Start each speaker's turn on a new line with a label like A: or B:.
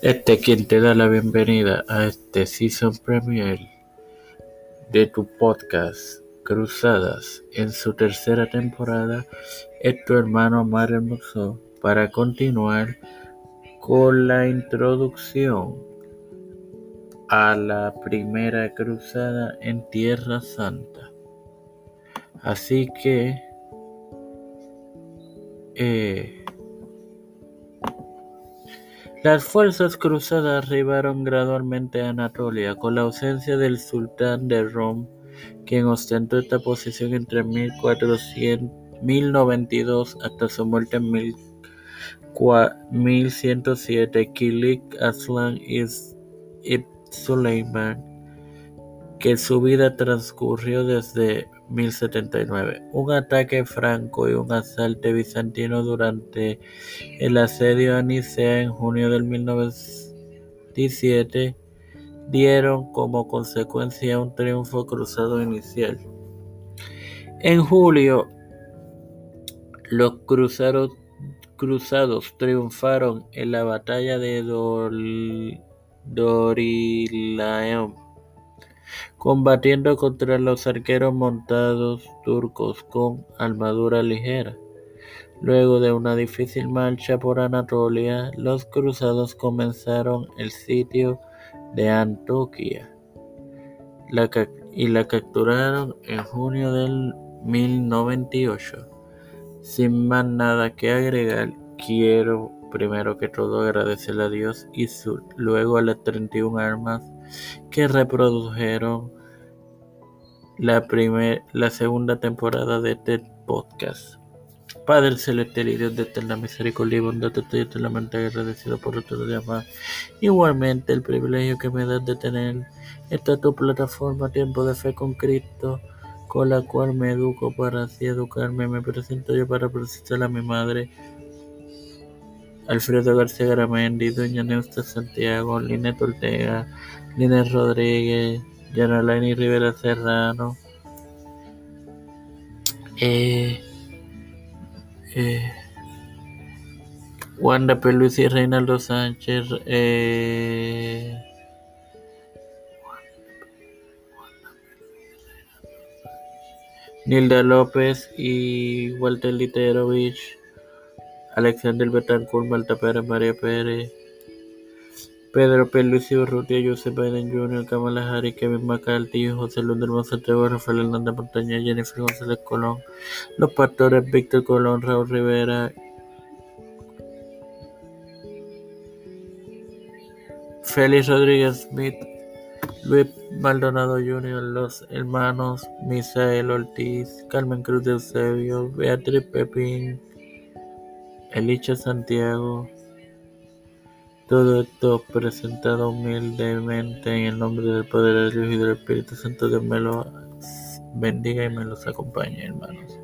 A: Este quien te da la bienvenida a este season premiere de tu podcast Cruzadas en su tercera temporada es tu hermano Mario Hermoso para continuar con la introducción a la primera cruzada en Tierra Santa. Así que eh, las fuerzas cruzadas arribaron gradualmente a Anatolia con la ausencia del sultán de Rom, quien ostentó esta posición entre 1092 hasta su muerte en 1107. Kilik Aslan ibn Suleiman, que su vida transcurrió desde 1079. Un ataque franco y un asalto bizantino durante el asedio a Nicea en junio del 1097 dieron como consecuencia un triunfo cruzado inicial. En julio, los cruzados, triunfaron en la batalla de Dorilaeum combatiendo contra los arqueros montados turcos con armadura ligera. Luego de una difícil marcha por Anatolia, los cruzados comenzaron el sitio de Antoquia y la capturaron en junio del 1098. Sin más nada que agregar, quiero primero que todo agradecerle a Dios y luego a las 31 armas que reprodujeron la, primer, la segunda temporada de este podcast. Padre celestial y Dios de eterna misericordia y bondad, estoy eternamente agradecido por otro día más. Igualmente, el privilegio que me das de tener esta tu plataforma Tiempo de Fe con Cristo, con la cual me educo para así educarme. Me presento yo para presentar a mi madre, Alfredo García Garamendi, Doña Neusta Santiago, Linet Ortega, Línez Rodríguez, Yanalaini Rivera Serrano, eh, eh, Wanda Pelusi y Reinaldo Sánchez, eh, Nilda López y Walter Literovich, Alexander Betancourt, Malta Pérez, María Pérez, Pedro P. Luis Urrutia, Joseph Biden Jr., Kamala Harris, Kevin McCarthy, José Luis del Santiago, Rafael Hernández Montaña, Jennifer González Colón, Los Pastores, Víctor Colón, Raúl Rivera, Félix Rodríguez Smith, Luis Maldonado Jr., los hermanos Misael Ortiz, Carmen Cruz de Eusebio, Beatriz Pepín, Elicha Santiago, todo esto presentado humildemente en el nombre del Padre, del Hijo y del Espíritu Santo. Dios me los bendiga y me los acompañe, hermanos.